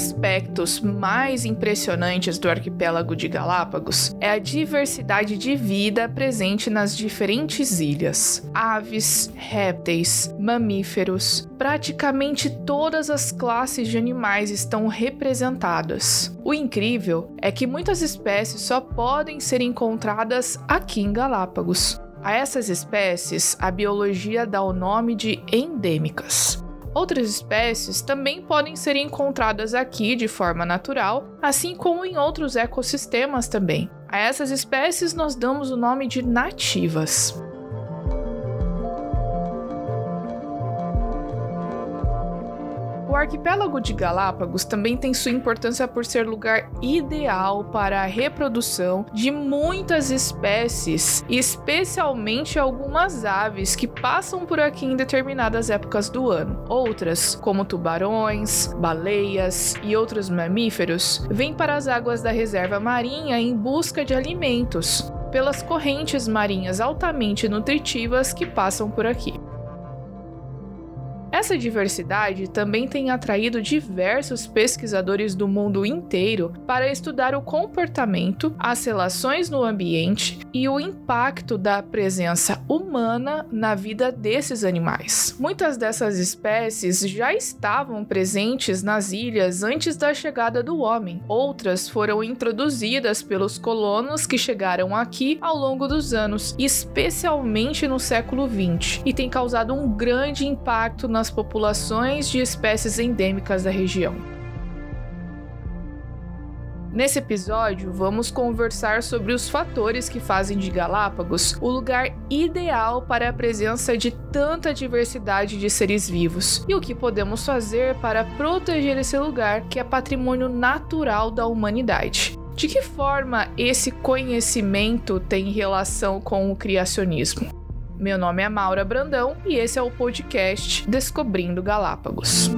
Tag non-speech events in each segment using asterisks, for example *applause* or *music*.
aspectos mais impressionantes do arquipélago de Galápagos é a diversidade de vida presente nas diferentes ilhas. Aves, répteis, mamíferos, praticamente todas as classes de animais estão representadas. O incrível é que muitas espécies só podem ser encontradas aqui em Galápagos. A essas espécies, a biologia dá o nome de endêmicas. Outras espécies também podem ser encontradas aqui de forma natural, assim como em outros ecossistemas também. A essas espécies nós damos o nome de nativas. O arquipélago de Galápagos também tem sua importância por ser lugar ideal para a reprodução de muitas espécies, especialmente algumas aves que passam por aqui em determinadas épocas do ano. Outras, como tubarões, baleias e outros mamíferos, vêm para as águas da reserva marinha em busca de alimentos pelas correntes marinhas altamente nutritivas que passam por aqui. Essa diversidade também tem atraído diversos pesquisadores do mundo inteiro para estudar o comportamento, as relações no ambiente e o impacto da presença humana na vida desses animais. Muitas dessas espécies já estavam presentes nas ilhas antes da chegada do homem, outras foram introduzidas pelos colonos que chegaram aqui ao longo dos anos, especialmente no século XX, e têm causado um grande impacto nas populações de espécies endêmicas da região. Nesse episódio, vamos conversar sobre os fatores que fazem de Galápagos o lugar ideal para a presença de tanta diversidade de seres vivos e o que podemos fazer para proteger esse lugar que é patrimônio natural da humanidade. De que forma esse conhecimento tem relação com o criacionismo? Meu nome é Maura Brandão e esse é o podcast Descobrindo Galápagos.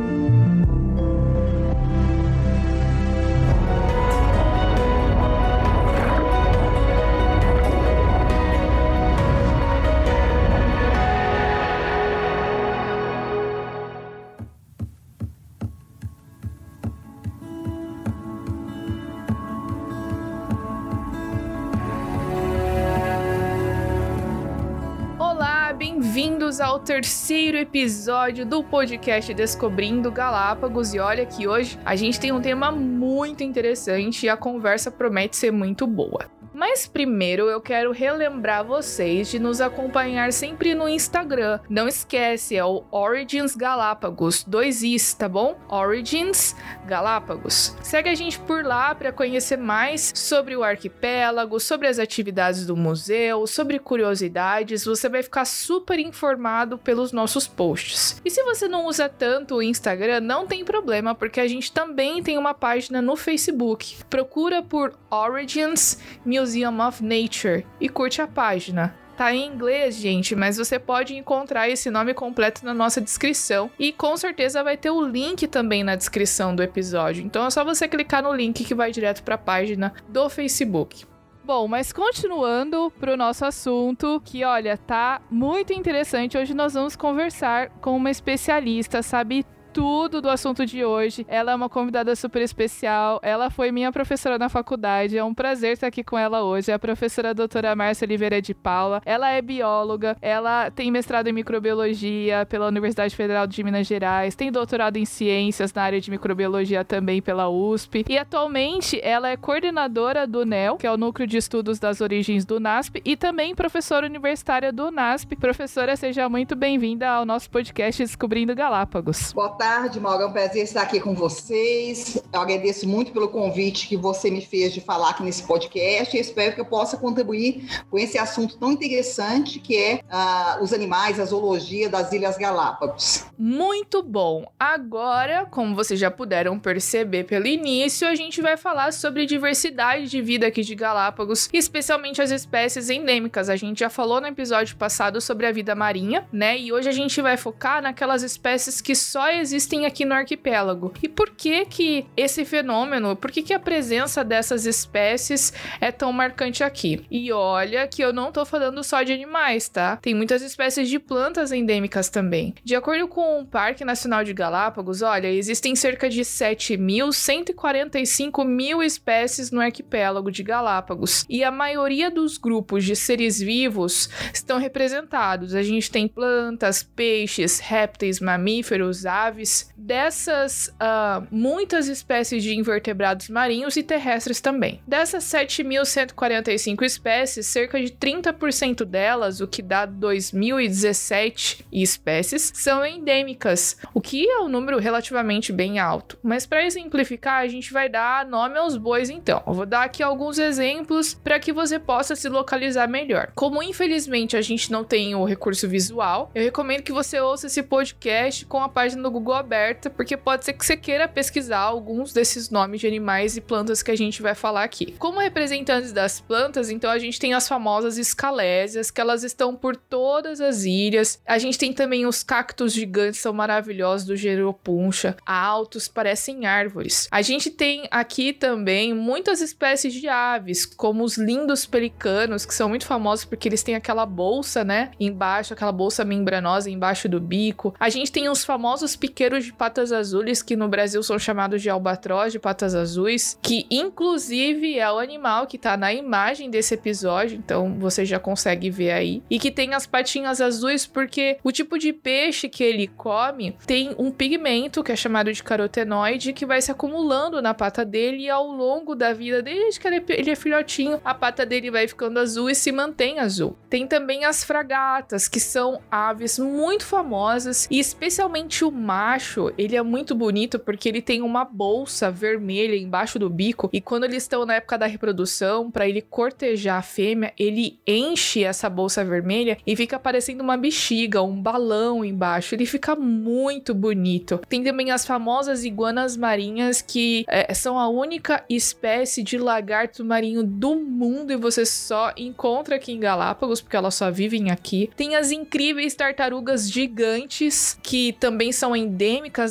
Bem-vindos ao terceiro episódio do podcast Descobrindo Galápagos. E olha que hoje a gente tem um tema muito interessante e a conversa promete ser muito boa. Mas primeiro eu quero relembrar vocês de nos acompanhar sempre no Instagram. Não esquece, é o Origins Galápagos, dois is, tá bom? Origins Galápagos. Segue a gente por lá para conhecer mais sobre o arquipélago, sobre as atividades do museu, sobre curiosidades. Você vai ficar super informado pelos nossos posts. E se você não usa tanto o Instagram, não tem problema, porque a gente também tem uma página no Facebook. Procura por Origins Music Museum of Nature e curte a página. Tá em inglês, gente, mas você pode encontrar esse nome completo na nossa descrição e com certeza vai ter o link também na descrição do episódio. Então é só você clicar no link que vai direto para a página do Facebook. Bom, mas continuando pro nosso assunto, que olha, tá muito interessante. Hoje nós vamos conversar com uma especialista, sabe tudo do assunto de hoje. Ela é uma convidada super especial. Ela foi minha professora na faculdade. É um prazer estar aqui com ela hoje. É a professora doutora Márcia Oliveira de Paula. Ela é bióloga. Ela tem mestrado em microbiologia pela Universidade Federal de Minas Gerais. Tem doutorado em ciências na área de microbiologia também pela USP. E atualmente ela é coordenadora do NEL, que é o Núcleo de Estudos das Origens do NASP, e também professora universitária do NASP. Professora, seja muito bem-vinda ao nosso podcast Descobrindo Galápagos. Boa tarde, Mauro. É um prazer estar aqui com vocês. Eu agradeço muito pelo convite que você me fez de falar aqui nesse podcast e espero que eu possa contribuir com esse assunto tão interessante que é uh, os animais, a zoologia das Ilhas Galápagos. Muito bom! Agora, como vocês já puderam perceber pelo início, a gente vai falar sobre diversidade de vida aqui de Galápagos, especialmente as espécies endêmicas. A gente já falou no episódio passado sobre a vida marinha, né? E hoje a gente vai focar naquelas espécies que só existem existem aqui no arquipélago. E por que que esse fenômeno, por que que a presença dessas espécies é tão marcante aqui? E olha que eu não tô falando só de animais, tá? Tem muitas espécies de plantas endêmicas também. De acordo com o Parque Nacional de Galápagos, olha, existem cerca de 7.145 mil espécies no arquipélago de Galápagos. E a maioria dos grupos de seres vivos estão representados. A gente tem plantas, peixes, répteis, mamíferos, aves. Dessas, uh, muitas espécies de invertebrados marinhos e terrestres também. Dessas 7.145 espécies, cerca de 30% delas, o que dá 2.017 espécies, são endêmicas, o que é um número relativamente bem alto. Mas para exemplificar, a gente vai dar nome aos bois então. Eu vou dar aqui alguns exemplos para que você possa se localizar melhor. Como infelizmente a gente não tem o recurso visual, eu recomendo que você ouça esse podcast com a página do Google aberta, porque pode ser que você queira pesquisar alguns desses nomes de animais e plantas que a gente vai falar aqui. Como representantes das plantas, então a gente tem as famosas escalésias, que elas estão por todas as ilhas. A gente tem também os cactos gigantes, são maravilhosos do Geropuncha, altos, parecem árvores. A gente tem aqui também muitas espécies de aves, como os lindos pelicanos, que são muito famosos porque eles têm aquela bolsa, né, embaixo, aquela bolsa membranosa embaixo do bico. A gente tem os famosos piqueiros de patas azuis, que no Brasil são chamados de albatroz de patas azuis, que inclusive é o animal que tá na imagem desse episódio, então você já consegue ver aí. E que tem as patinhas azuis porque o tipo de peixe que ele come tem um pigmento que é chamado de carotenoide que vai se acumulando na pata dele e ao longo da vida, desde que ele é filhotinho, a pata dele vai ficando azul e se mantém azul. Tem também as fragatas, que são aves muito famosas e especialmente o macho, ele é muito bonito porque ele tem uma bolsa vermelha embaixo do bico e quando eles estão na época da reprodução, para ele cortejar a fêmea, ele enche essa bolsa vermelha e fica parecendo uma bexiga, um balão embaixo. Ele fica muito bonito. Tem também as famosas iguanas marinhas que é, são a única espécie de lagarto marinho do mundo e você só encontra aqui em Galápagos porque elas só vivem aqui. Tem as incríveis tartarugas gigantes que também são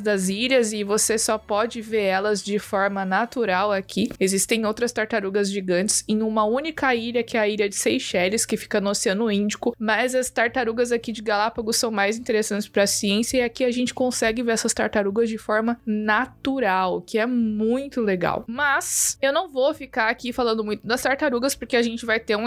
das ilhas e você só pode ver elas de forma natural aqui. Existem outras tartarugas gigantes em uma única ilha que é a ilha de Seychelles, que fica no Oceano Índico, mas as tartarugas aqui de Galápagos são mais interessantes para a ciência e aqui a gente consegue ver essas tartarugas de forma natural, que é muito legal. Mas eu não vou ficar aqui falando muito das tartarugas porque a gente vai ter um,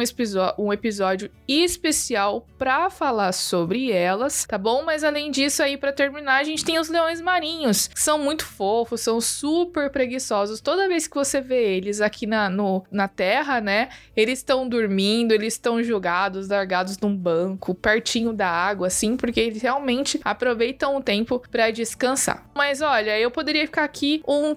um episódio especial para falar sobre elas, tá bom? Mas além disso aí para terminar, a gente tem os leões marinhos, que são muito fofos, são super preguiçosos. Toda vez que você vê eles aqui na, no, na terra, né? Eles estão dormindo, eles estão jogados, largados num banco, pertinho da água, assim, porque eles realmente aproveitam o tempo para descansar. Mas olha, eu poderia ficar aqui um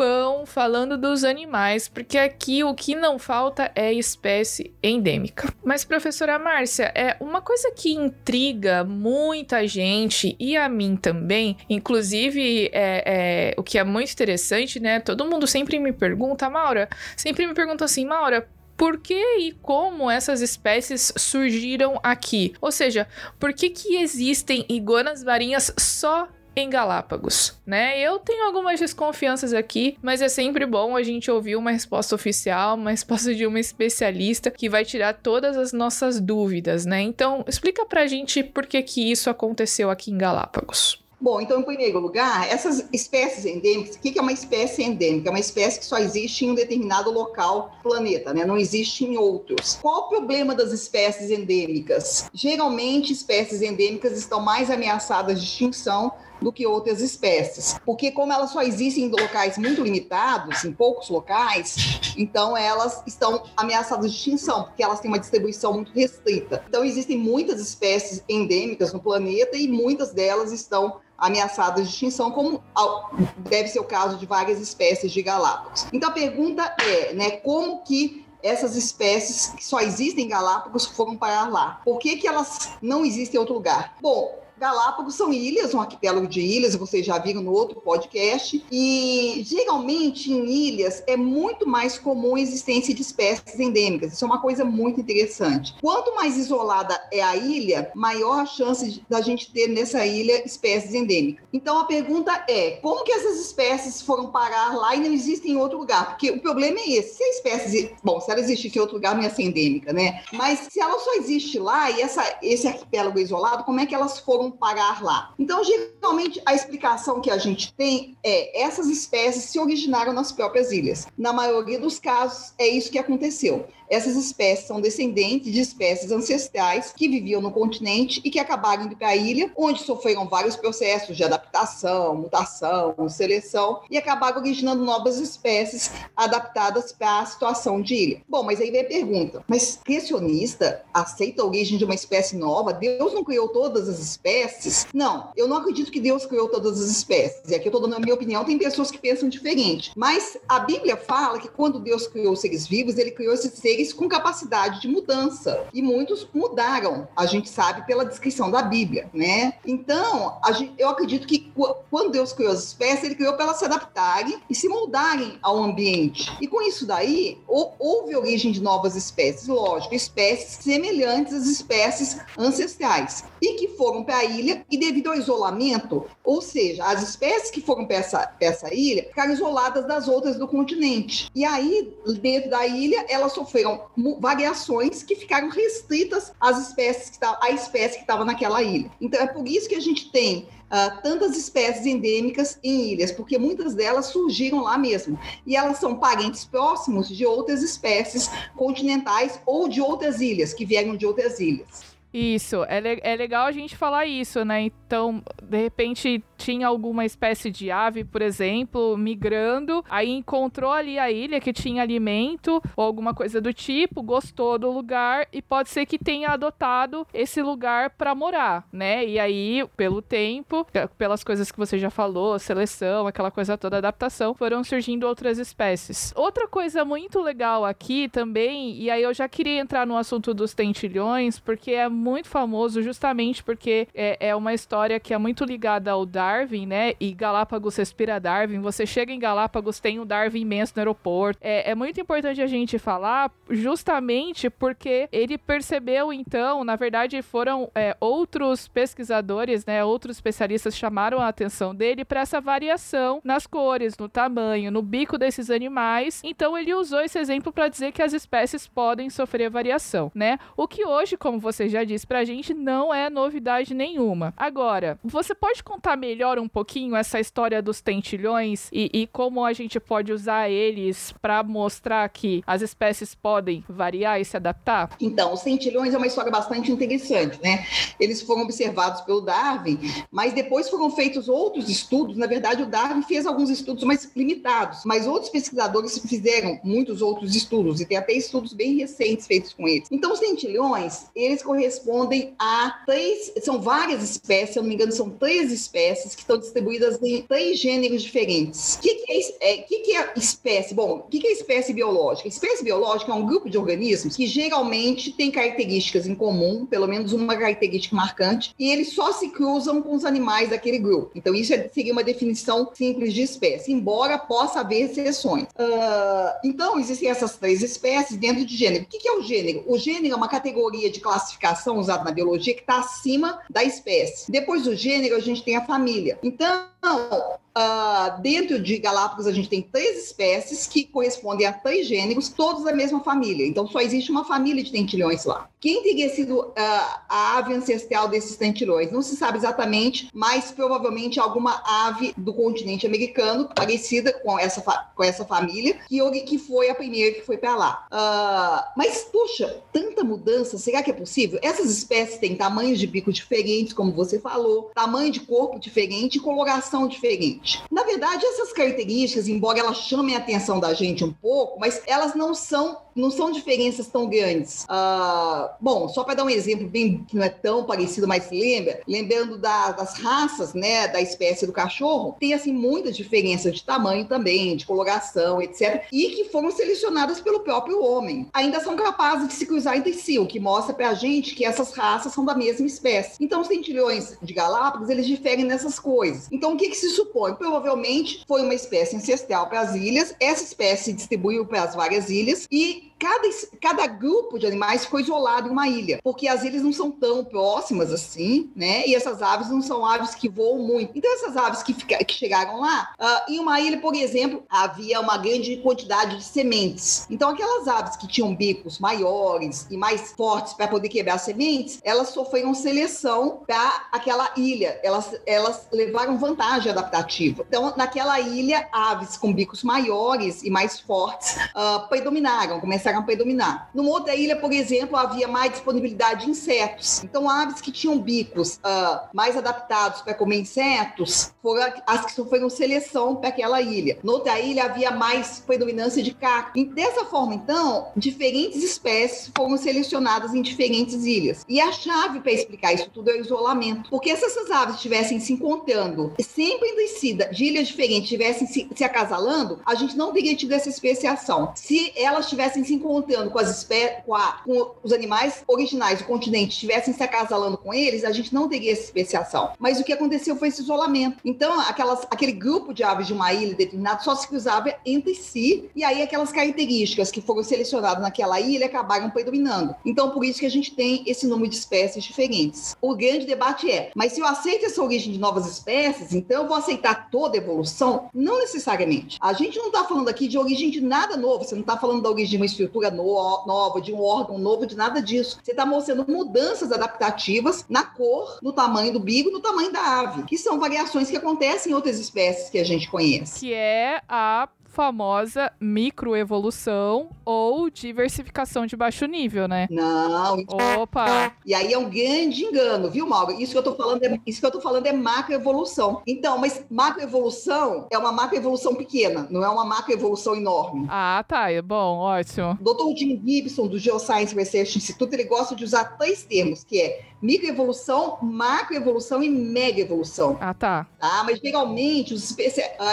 tempão falando dos animais, porque aqui o que não falta é espécie endêmica. Mas, professora Márcia, é uma coisa que intriga muita gente e a mim também, inclusive é, é, o que é muito interessante, né? Todo mundo sempre me pergunta, Maura, sempre me pergunta assim, Maura, por que e como essas espécies surgiram aqui? Ou seja, por que, que existem iguanas marinhas só em Galápagos, né? Eu tenho algumas desconfianças aqui, mas é sempre bom a gente ouvir uma resposta oficial, uma resposta de uma especialista que vai tirar todas as nossas dúvidas, né? Então, explica pra gente por que que isso aconteceu aqui em Galápagos. Bom, então, em primeiro lugar, essas espécies endêmicas, o que é uma espécie endêmica? É uma espécie que só existe em um determinado local do planeta, né? não existe em outros. Qual o problema das espécies endêmicas? Geralmente, espécies endêmicas estão mais ameaçadas de extinção do que outras espécies. Porque como elas só existem em locais muito limitados, em poucos locais, então elas estão ameaçadas de extinção, porque elas têm uma distribuição muito restrita. Então existem muitas espécies endêmicas no planeta e muitas delas estão ameaçadas de extinção, como deve ser o caso de várias espécies de Galápagos. Então a pergunta é, né, como que essas espécies que só existem em Galápagos foram parar lá? Por que, que elas não existem em outro lugar? Bom, Galápagos são ilhas, um arquipélago de ilhas, vocês já viram no outro podcast, e geralmente em ilhas é muito mais comum a existência de espécies endêmicas. Isso é uma coisa muito interessante. Quanto mais isolada é a ilha, maior a chance da gente ter nessa ilha espécies endêmicas. Então a pergunta é: como que essas espécies foram parar lá e não existem em outro lugar? Porque o problema é esse. Se a espécie, bom, se ela existisse em outro lugar, não ia ser endêmica, né? Mas se ela só existe lá e essa, esse arquipélago isolado, como é que elas foram parar lá? Então, geralmente, a explicação que a gente tem é essas espécies se originaram nas próprias ilhas. Na maioria dos casos, é isso que aconteceu. Essas espécies são descendentes de espécies ancestrais que viviam no continente e que acabaram indo para a ilha, onde sofreram vários processos de adaptação, mutação, seleção e acabaram originando novas espécies adaptadas para a situação de ilha. Bom, mas aí vem a pergunta: mas criacionista aceita a origem de uma espécie nova? Deus não criou todas as espécies? Não, eu não acredito que Deus criou todas as espécies. E aqui eu estou dando a minha opinião, tem pessoas que pensam diferente. Mas a Bíblia fala que quando Deus criou os seres vivos, ele criou esses seres com capacidade de mudança. E muitos mudaram, a gente sabe pela descrição da Bíblia, né? Então, gente, eu acredito que quando Deus criou as espécies, ele criou para elas se adaptarem e se moldarem ao ambiente. E com isso daí, houve origem de novas espécies, lógico, espécies semelhantes às espécies ancestrais e que foram para a ilha e devido ao isolamento, ou seja, as espécies que foram para essa, essa ilha ficaram isoladas das outras do continente. E aí, dentro da ilha, elas sofreram variações que ficaram restritas às espécies que à espécie que estava naquela ilha. Então é por isso que a gente tem Uh, tantas espécies endêmicas em ilhas, porque muitas delas surgiram lá mesmo. E elas são parentes próximos de outras espécies continentais ou de outras ilhas, que vieram de outras ilhas. Isso, é, le é legal a gente falar isso, né? Então, de repente, tinha alguma espécie de ave, por exemplo, migrando, aí encontrou ali a ilha que tinha alimento ou alguma coisa do tipo, gostou do lugar e pode ser que tenha adotado esse lugar para morar, né? E aí, pelo tempo, pelas coisas que você já falou, seleção, aquela coisa toda, adaptação, foram surgindo outras espécies. Outra coisa muito legal aqui também, e aí eu já queria entrar no assunto dos tentilhões, porque é muito famoso justamente porque é, é uma história que é muito ligada ao Darwin, né? E Galápagos respira Darwin. Você chega em Galápagos, tem um Darwin imenso no aeroporto. É, é muito importante a gente falar justamente porque ele percebeu, então, na verdade, foram é, outros pesquisadores, né? Outros especialistas chamaram a atenção dele para essa variação nas cores, no tamanho, no bico desses animais. Então, ele usou esse exemplo para dizer que as espécies podem sofrer variação, né? O que hoje, como você já disse pra gente, não é novidade nenhuma. Agora, você pode contar melhor um pouquinho essa história dos tentilhões e, e como a gente pode usar eles para mostrar que as espécies podem variar e se adaptar? Então, os tentilhões é uma história bastante interessante, né? Eles foram observados pelo Darwin, mas depois foram feitos outros estudos. Na verdade, o Darwin fez alguns estudos mais limitados, mas outros pesquisadores fizeram muitos outros estudos e tem até estudos bem recentes feitos com eles. Então, os tentilhões, eles correspondem correspondem a três, são várias espécies, se eu não me engano, são três espécies que estão distribuídas em três gêneros diferentes. O que, que, é, é, que, que é espécie? Bom, o que, que é espécie biológica? Espécie biológica é um grupo de organismos que geralmente tem características em comum, pelo menos uma característica marcante, e eles só se cruzam com os animais daquele grupo. Então, isso é, seria uma definição simples de espécie, embora possa haver exceções. Uh, então, existem essas três espécies dentro de gênero. O que, que é o gênero? O gênero é uma categoria de classificação usada na biologia que está acima da espécie. Depois do gênero, a gente tem a família. Então, Uh, dentro de Galápagos, a gente tem três espécies que correspondem a três gêneros, todos da mesma família. Então, só existe uma família de tentilhões lá. Quem teria sido uh, a ave ancestral desses tentilhões? Não se sabe exatamente, mas provavelmente alguma ave do continente americano parecida com essa, com essa família, que, que foi a primeira que foi para lá. Uh, mas, puxa, tanta mudança, será que é possível? Essas espécies têm tamanhos de bico diferentes, como você falou, tamanho de corpo diferente e coloração diferente. Na verdade, essas características, embora elas chamem a atenção da gente um pouco, mas elas não são não são diferenças tão grandes. Uh, bom, só para dar um exemplo bem que não é tão parecido, mas lembra, lembrando da, das raças, né, da espécie do cachorro, tem assim muita diferença de tamanho também, de coloração, etc, e que foram selecionadas pelo próprio homem. Ainda são capazes de se cruzar entre si, o que mostra para a gente que essas raças são da mesma espécie. Então, os centilhões de Galápagos, eles diferem nessas coisas. Então, o que, que se supõe? Provavelmente foi uma espécie ancestral para as ilhas, essa espécie distribuiu para as várias ilhas e cada, cada grupo de animais ficou isolado em uma ilha, porque as ilhas não são tão próximas assim, né? E essas aves não são aves que voam muito. Então, essas aves que, fica, que chegaram lá, uh, em uma ilha, por exemplo, havia uma grande quantidade de sementes. Então, aquelas aves que tinham bicos maiores e mais fortes para poder quebrar sementes, elas sofreram seleção para aquela ilha. Elas, elas levaram vantagem adaptativa. Então, naquela ilha, aves com bicos maiores e mais fortes uh, predominaram, começaram a predominar. Numa outra ilha, por exemplo, havia mais disponibilidade de insetos. Então, aves que tinham bicos uh, mais adaptados para comer insetos foram as que sofreram seleção para aquela ilha. Noutra ilha, havia mais predominância de cacto. E dessa forma, então, diferentes espécies foram selecionadas em diferentes ilhas. E a chave para explicar isso tudo é o isolamento. Porque se essas aves estivessem se encontrando sempre entre si, de ilhas diferentes, estivessem se, se acasalando, a gente não teria tido essa especiação. Se elas tivessem se encontrando com as com, com, os animais originais do continente, estivessem se acasalando com eles, a gente não teria essa especiação. Mas o que aconteceu foi esse isolamento. Então, aquelas, aquele grupo de aves de uma ilha determinada só se cruzava entre si, e aí aquelas características que foram selecionadas naquela ilha acabaram predominando. Então, por isso que a gente tem esse número de espécies diferentes. O grande debate é, mas se eu aceito essa origem de novas espécies, então eu vou aceitar toda a evolução? Não necessariamente. A gente não está falando aqui de origem de nada novo, você não está falando da origem de uma estrutura estrutura no, nova, de um órgão novo, de nada disso. Você está mostrando mudanças adaptativas na cor, no tamanho do bico, no tamanho da ave, que são variações que acontecem em outras espécies que a gente conhece. Que é a famosa microevolução ou diversificação de baixo nível, né? Não. Opa! E aí é um grande engano, viu, Mauro? Isso que eu tô falando é, isso que eu tô falando é macroevolução. Então, mas macroevolução é uma macroevolução pequena, não é uma macroevolução enorme. Ah, tá. É bom, ótimo. Dr. Jim Gibson, do Geoscience Research Institute, ele gosta de usar três termos, que é microevolução, macroevolução e mega evolução. Ah, tá. Tá, mas geralmente os uh,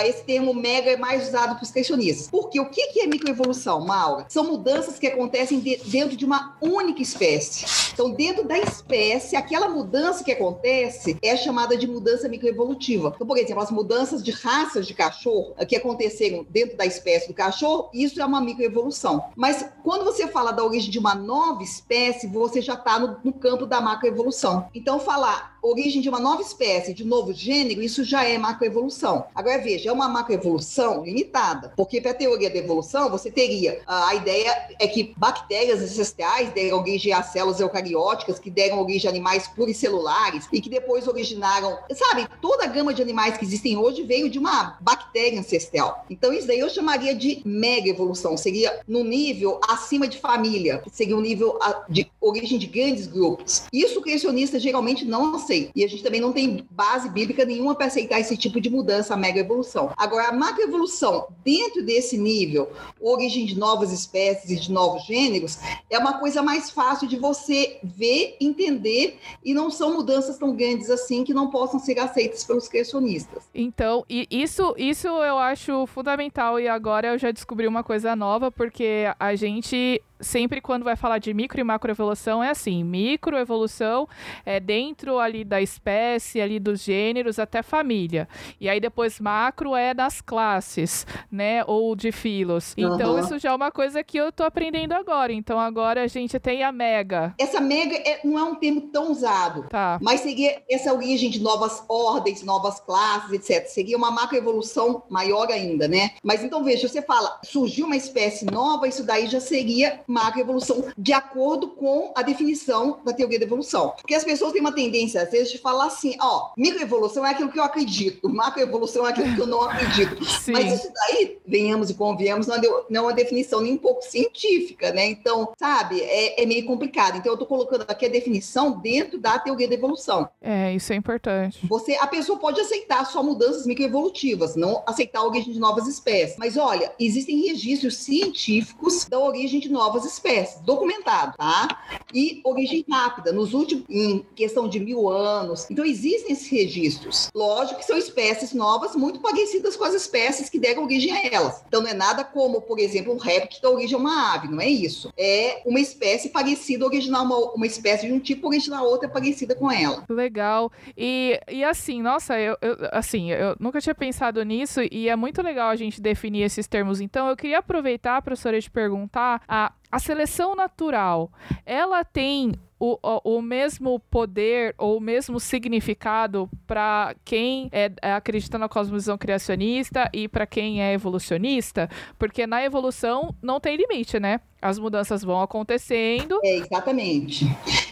esse termo mega é mais usado para os questionistas. Porque o que, que é microevolução, Maura? São mudanças que acontecem de, dentro de uma única espécie. Então, dentro da espécie, aquela mudança que acontece é chamada de mudança microevolutiva. Então, por exemplo, as mudanças de raças de cachorro uh, que aconteceram dentro da espécie do cachorro, isso é uma microevolução. Mas quando você fala da origem de uma nova espécie, você já está no, no campo da macroevolução. Então, falar origem de uma nova espécie, de novo gênero, isso já é macroevolução. Agora, veja, é uma macroevolução limitada, porque para a teoria da evolução, você teria a ideia é que bactérias ancestrais deram origem a células eucarióticas, que deram origem a animais pluricelulares e que depois originaram, sabe, toda a gama de animais que existem hoje veio de uma bactéria ancestral. Então, isso daí eu chamaria de mega evolução, seria no nível acima de família, seria um nível de origem de grandes grupos. Isso criacionista geralmente não aceita. E a gente também não tem base bíblica nenhuma para aceitar esse tipo de mudança, a mega evolução. Agora, a macroevolução, dentro desse nível, origem de novas espécies e de novos gêneros, é uma coisa mais fácil de você ver, entender, e não são mudanças tão grandes assim que não possam ser aceitas pelos criacionistas. Então, isso, isso eu acho fundamental, e agora eu já descobri uma coisa nova, porque a gente sempre quando vai falar de micro e macroevolução é assim, microevolução é dentro ali da espécie, ali dos gêneros até família. E aí depois macro é das classes, né, ou de filos. Então uhum. isso já é uma coisa que eu tô aprendendo agora. Então agora a gente tem a mega. Essa mega é, não é um termo tão usado, tá. mas seria essa origem de novas ordens, novas classes, etc. Seria uma macroevolução maior ainda, né? Mas então veja, você fala, surgiu uma espécie nova, isso daí já seria macroevolução de acordo com a definição da teoria da evolução. Porque as pessoas têm uma tendência, às vezes, de falar assim, ó, microevolução é aquilo que eu acredito, macroevolução é aquilo que eu não acredito. *laughs* Sim. Mas isso daí, venhamos e convenhamos, não é uma definição nem um pouco científica, né? Então, sabe, é, é meio complicado. Então, eu tô colocando aqui a definição dentro da teoria da evolução. É, isso é importante. Você, a pessoa pode aceitar só mudanças microevolutivas, não aceitar a origem de novas espécies. Mas olha, existem registros científicos da origem de novas novas espécies, documentado, tá? E origem rápida, nos últimos, em questão de mil anos. Então, existem esses registros. Lógico que são espécies novas, muito parecidas com as espécies que deram origem a elas. Então, não é nada como, por exemplo, um réptil que dá origem a uma ave, não é isso. É uma espécie parecida, original, uma, uma espécie de um tipo, original outra parecida com ela. Legal. E, e assim, nossa, eu, eu, assim, eu nunca tinha pensado nisso e é muito legal a gente definir esses termos. Então, eu queria aproveitar, professora, de perguntar a, a seleção natural, ela tem o, o, o, mesmo poder ou o mesmo significado para quem é, é, acredita na cosmovisão criacionista e para quem é evolucionista? Porque na evolução não tem limite, né? As mudanças vão acontecendo. É, exatamente.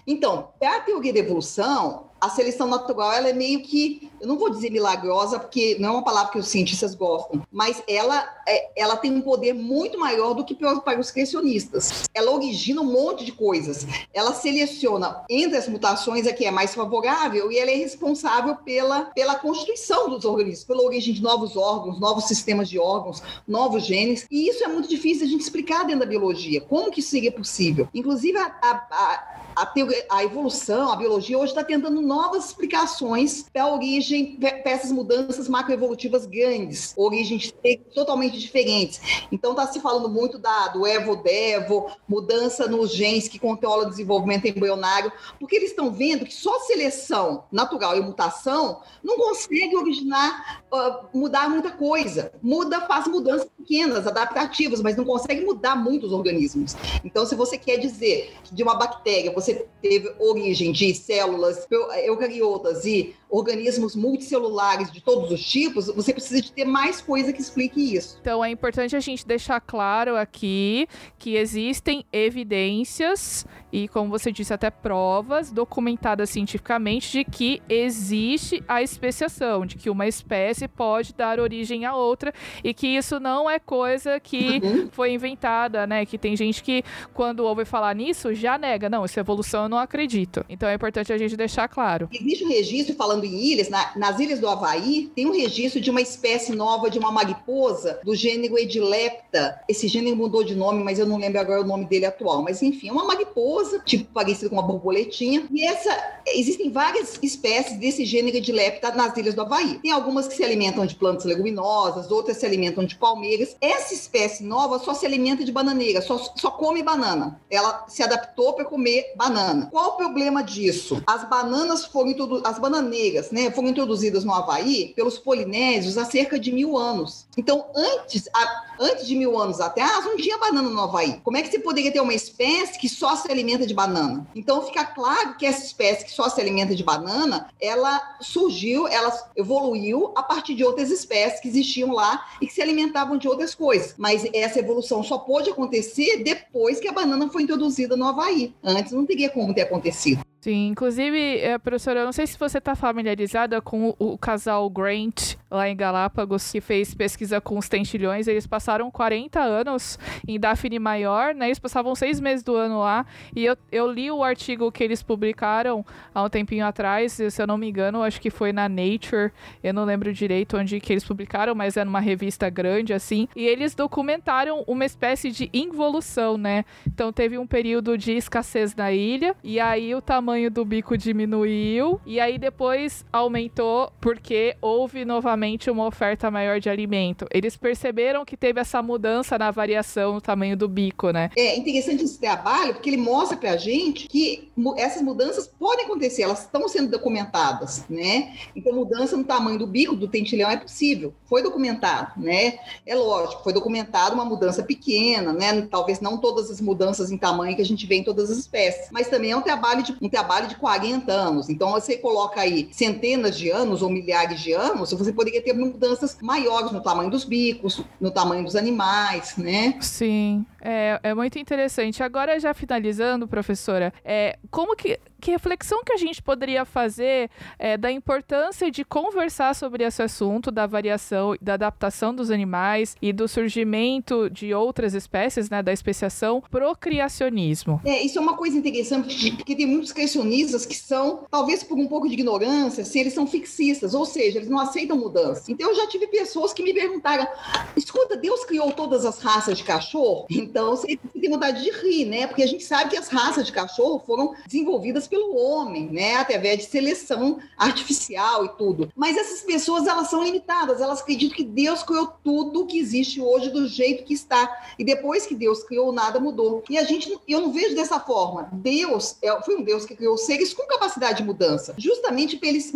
Então, para a teoria da evolução, a seleção natural ela é meio que, eu não vou dizer milagrosa, porque não é uma palavra que os cientistas gostam, mas ela, é, ela tem um poder muito maior do que para os criacionistas. Ela origina um monte de coisas. Ela seleciona entre as mutações a que é mais favorável e ela é responsável pela, pela constituição dos organismos, pela origem de novos órgãos, novos sistemas de órgãos, novos genes. E isso é muito difícil a gente explicar dentro da biologia. Como que isso seria possível? Inclusive, a, a, a, a evolução, a biologia hoje está tentando novas explicações para a origem, para essas mudanças macroevolutivas grandes, origens totalmente diferentes. Então está se falando muito da, do evo-devo, mudança nos genes que controlam o desenvolvimento embrionário, porque eles estão vendo que só seleção natural e mutação não consegue originar, uh, mudar muita coisa. Muda, faz mudanças pequenas, adaptativas, mas não consegue mudar muitos organismos. Então, se você quer dizer que de uma bactéria você você teve origem de células eucariotas e organismos multicelulares de todos os tipos, você precisa de ter mais coisa que explique isso. Então é importante a gente deixar claro aqui que existem evidências e, como você disse, até provas documentadas cientificamente de que existe a especiação, de que uma espécie pode dar origem a outra e que isso não é coisa que uhum. foi inventada, né? Que tem gente que, quando ouve falar nisso, já nega. Não, isso é evolução, eu não acredito. Então é importante a gente deixar claro. Existe um registro falando ilhas, na, nas ilhas do Havaí, tem um registro de uma espécie nova de uma mariposa do gênero Edilepta. Esse gênero mudou de nome, mas eu não lembro agora o nome dele atual. Mas enfim, é uma mariposa, tipo parecida com uma borboletinha. E essa, existem várias espécies desse gênero Edilepta nas ilhas do Havaí. Tem algumas que se alimentam de plantas leguminosas, outras se alimentam de palmeiras. Essa espécie nova só se alimenta de bananeira, só, só come banana. Ela se adaptou para comer banana. Qual o problema disso? As bananas foram as bananeiras né, foram introduzidas no Havaí pelos polinésios há cerca de mil anos. Então, antes, a, antes de mil anos atrás, não tinha banana no Havaí. Como é que você poderia ter uma espécie que só se alimenta de banana? Então, fica claro que essa espécie que só se alimenta de banana, ela surgiu, ela evoluiu a partir de outras espécies que existiam lá e que se alimentavam de outras coisas. Mas essa evolução só pôde acontecer depois que a banana foi introduzida no Havaí. Antes não teria como ter acontecido. Sim, inclusive, é, professora, eu não sei se você está familiarizada com o, o, casal Grant lá em Galápagos, que fez pesquisa com os tentilhões. Eles passaram 40 anos em Daphne Maior, né? Eles passavam seis meses do ano lá. E eu, eu li o artigo que eles publicaram há um tempinho atrás, se eu não me engano, acho que foi na Nature. Eu não lembro direito onde que eles publicaram, mas é numa revista grande, assim. E eles documentaram uma espécie de involução, né? Então teve um período de escassez na ilha, e aí o tamanho tamanho do bico diminuiu e aí depois aumentou porque houve novamente uma oferta maior de alimento. Eles perceberam que teve essa mudança na variação no tamanho do bico, né? É interessante esse trabalho porque ele mostra pra gente que essas mudanças podem acontecer, elas estão sendo documentadas, né? Então mudança no tamanho do bico do tentilhão é possível, foi documentado, né? É lógico, foi documentado uma mudança pequena, né? Talvez não todas as mudanças em tamanho que a gente vê em todas as espécies, mas também é um trabalho de um trabalho trabalho de 40 anos. Então, você coloca aí centenas de anos ou milhares de anos, você poderia ter mudanças maiores no tamanho dos bicos, no tamanho dos animais, né? Sim, é, é muito interessante. Agora, já finalizando, professora, é, como que que reflexão que a gente poderia fazer é, da importância de conversar sobre esse assunto da variação, da adaptação dos animais e do surgimento de outras espécies, né, da especiação procriacionismo? É, isso é uma coisa interessante, porque tem muitos criacionistas que são, talvez por um pouco de ignorância, assim, eles são fixistas, ou seja, eles não aceitam mudança. Então eu já tive pessoas que me perguntaram: escuta, Deus criou todas as raças de cachorro? Então você tem vontade de rir, né? Porque a gente sabe que as raças de cachorro foram desenvolvidas pelo homem, né? Através de seleção artificial e tudo. Mas essas pessoas, elas são limitadas, elas acreditam que Deus criou tudo que existe hoje do jeito que está. E depois que Deus criou, nada mudou. E a gente, eu não vejo dessa forma. Deus é, foi um Deus que criou seres com capacidade de mudança, justamente para eles,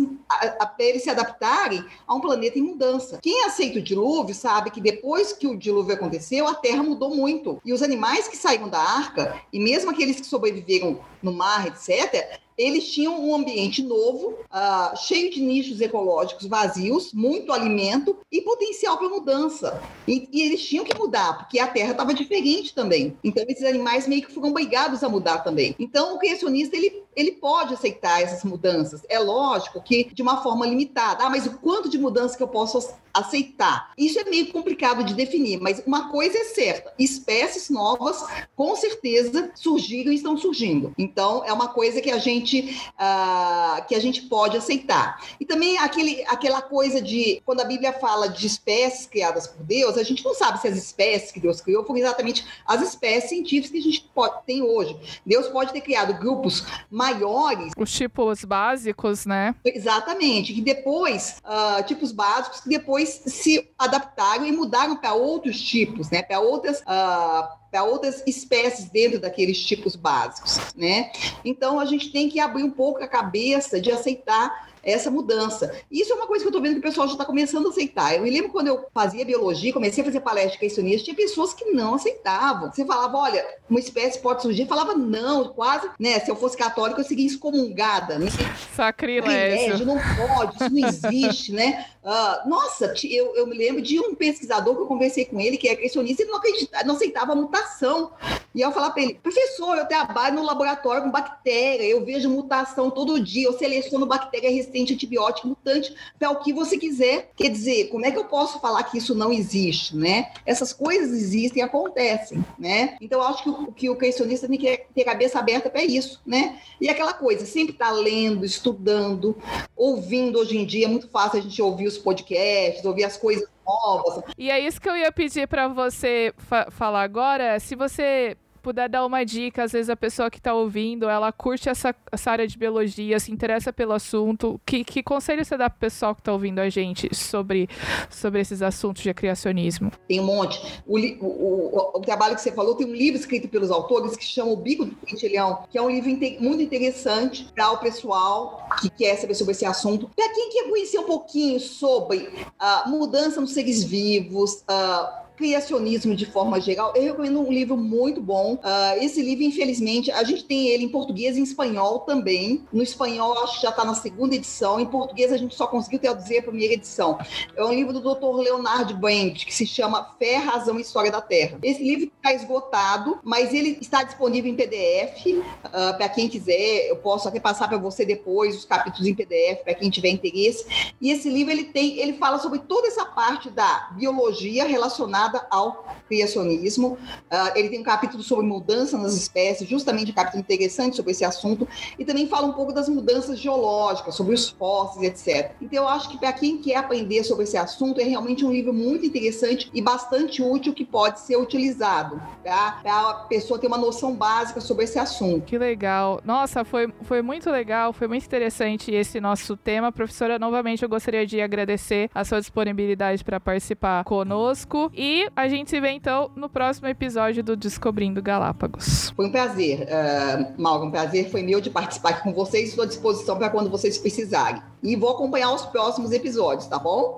eles se adaptarem a um planeta em mudança. Quem aceita o dilúvio sabe que depois que o dilúvio aconteceu, a Terra mudou muito. E os animais que saíram da arca, e mesmo aqueles que sobreviveram no mar, etc., eles tinham um ambiente novo, uh, cheio de nichos ecológicos vazios, muito alimento e potencial para mudança. E, e, eles tinham que mudar, porque a terra estava diferente também. Então, esses animais meio que foram obrigados a mudar também. Então, o criacionista, ele, ele pode aceitar essas mudanças. É lógico que de uma forma limitada. Ah, mas o quanto de mudança que eu posso aceitar? Isso é meio complicado de definir, mas uma coisa é certa: espécies novas, com certeza, surgiram e estão surgindo. Então, é uma coisa que a gente uh, que a gente pode aceitar. E também aquele, aquela coisa de quando a Bíblia fala de espécies criadas por Deus, a gente não sabe se as espécies que Deus criou foram exatamente as espécies científicas que a gente pode, tem hoje. Deus pode ter criado grupos maiores. Os tipos básicos, né? Exatamente. Que depois, uh, tipos básicos, que depois se adaptaram e mudaram para outros tipos, né? Para outras. Uh, para outras espécies dentro daqueles tipos básicos, né? Então a gente tem que abrir um pouco a cabeça de aceitar essa mudança. Isso é uma coisa que eu estou vendo que o pessoal já está começando a aceitar. Eu me lembro quando eu fazia biologia, comecei a fazer palestra criacionista, tinha pessoas que não aceitavam. Você falava, olha, uma espécie pode surgir, falava não, quase, né? Se eu fosse católica, eu seria excomungada. Né? Sacrilégio. Não pode, isso não existe, né? Uh, nossa, eu, eu me lembro de um pesquisador que eu conversei com ele, que é criacionista, ele não, acreditava, não aceitava a mutação. E eu falava para ele, professor, eu trabalho no laboratório com bactéria, eu vejo mutação todo dia, eu seleciono bactéria resistente, antibiótico, mutante, para o que você quiser. Quer dizer, como é que eu posso falar que isso não existe, né? Essas coisas existem acontecem, né? Então, acho que o, que o criacionista tem que ter cabeça aberta para isso, né? E aquela coisa, sempre estar tá lendo, estudando, ouvindo hoje em dia, é muito fácil a gente ouvir os podcasts, ouvir as coisas novas. E é isso que eu ia pedir para você fa falar agora. Se você puder dar uma dica, às vezes a pessoa que está ouvindo, ela curte essa, essa, área de biologia, se interessa pelo assunto, que, que conselho você dá para o pessoal que está ouvindo a gente sobre, sobre esses assuntos de criacionismo? Tem um monte. O, o, o, o trabalho que você falou, tem um livro escrito pelos autores que chama O Bico do Pentelhão, que é um livro muito interessante para o pessoal que quer saber sobre esse assunto. Para quem quer conhecer um pouquinho sobre a uh, mudança nos seres vivos, uh, criacionismo de forma geral, eu recomendo um livro muito bom. Uh, esse livro, infelizmente, a gente tem ele em português e em espanhol também. No espanhol, acho que já está na segunda edição. Em português, a gente só conseguiu traduzir a primeira edição. É um livro do Dr. Leonard Brand, que se chama Fé, Razão e História da Terra. Esse livro está esgotado, mas ele está disponível em PDF. Uh, ah, para quem quiser, eu posso até passar para você depois os capítulos em PDF, para quem tiver interesse. E esse livro, ele tem, ele fala sobre toda essa parte da biologia relacionada ao criacionismo. Uh, ele tem um capítulo sobre mudança nas espécies, justamente um capítulo interessante sobre esse assunto, e também fala um pouco das mudanças geológicas, sobre os fósseis, etc. Então, eu acho que para quem quer aprender sobre esse assunto, é realmente um livro muito interessante e bastante útil que pode ser utilizado, tá? Para a pessoa ter uma noção básica sobre esse assunto. Que legal. Nossa, foi, foi muito legal, foi muito interessante esse nosso tema. Professora, novamente eu gostaria de agradecer a sua disponibilidade para participar conosco a gente se vê então no próximo episódio do Descobrindo Galápagos. Foi um prazer, uh, Mauro, um prazer foi meu de participar aqui com vocês. Estou à disposição para quando vocês precisarem. E vou acompanhar os próximos episódios, tá bom?